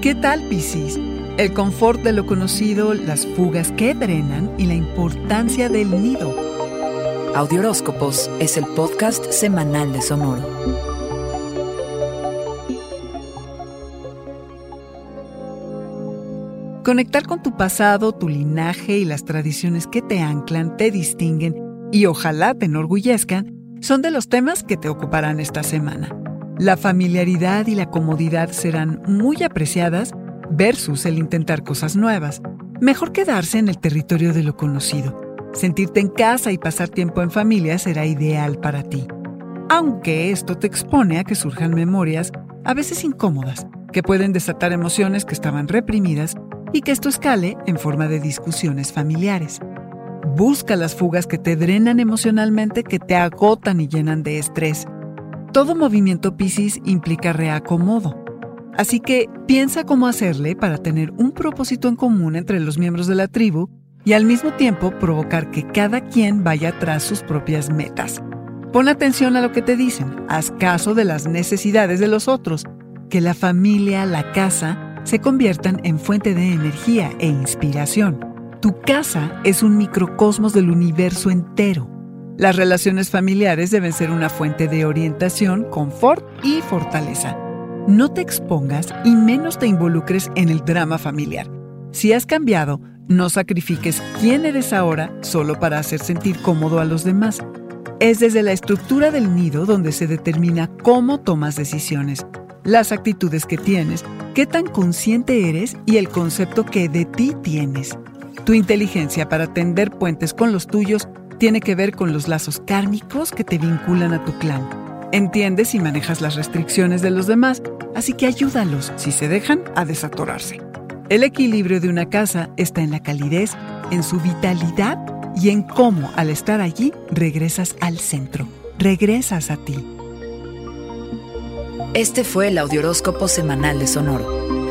¿Qué tal, Piscis? El confort de lo conocido, las fugas que drenan y la importancia del nido. Audioróscopos es el podcast semanal de Sonoro. Conectar con tu pasado, tu linaje y las tradiciones que te anclan, te distinguen y ojalá te enorgullezcan son de los temas que te ocuparán esta semana. La familiaridad y la comodidad serán muy apreciadas versus el intentar cosas nuevas. Mejor quedarse en el territorio de lo conocido. Sentirte en casa y pasar tiempo en familia será ideal para ti. Aunque esto te expone a que surjan memorias, a veces incómodas, que pueden desatar emociones que estaban reprimidas y que esto escale en forma de discusiones familiares. Busca las fugas que te drenan emocionalmente, que te agotan y llenan de estrés. Todo movimiento Piscis implica reacomodo. Así que piensa cómo hacerle para tener un propósito en común entre los miembros de la tribu y al mismo tiempo provocar que cada quien vaya tras sus propias metas. Pon atención a lo que te dicen, haz caso de las necesidades de los otros, que la familia, la casa, se conviertan en fuente de energía e inspiración. Tu casa es un microcosmos del universo entero. Las relaciones familiares deben ser una fuente de orientación, confort y fortaleza. No te expongas y menos te involucres en el drama familiar. Si has cambiado, no sacrifiques quién eres ahora solo para hacer sentir cómodo a los demás. Es desde la estructura del nido donde se determina cómo tomas decisiones, las actitudes que tienes, qué tan consciente eres y el concepto que de ti tienes. Tu inteligencia para tender puentes con los tuyos tiene que ver con los lazos kármicos que te vinculan a tu clan. Entiendes y manejas las restricciones de los demás, así que ayúdalos, si se dejan, a desatorarse. El equilibrio de una casa está en la calidez, en su vitalidad y en cómo al estar allí regresas al centro, regresas a ti. Este fue el Audioróscopo semanal de Sonoro.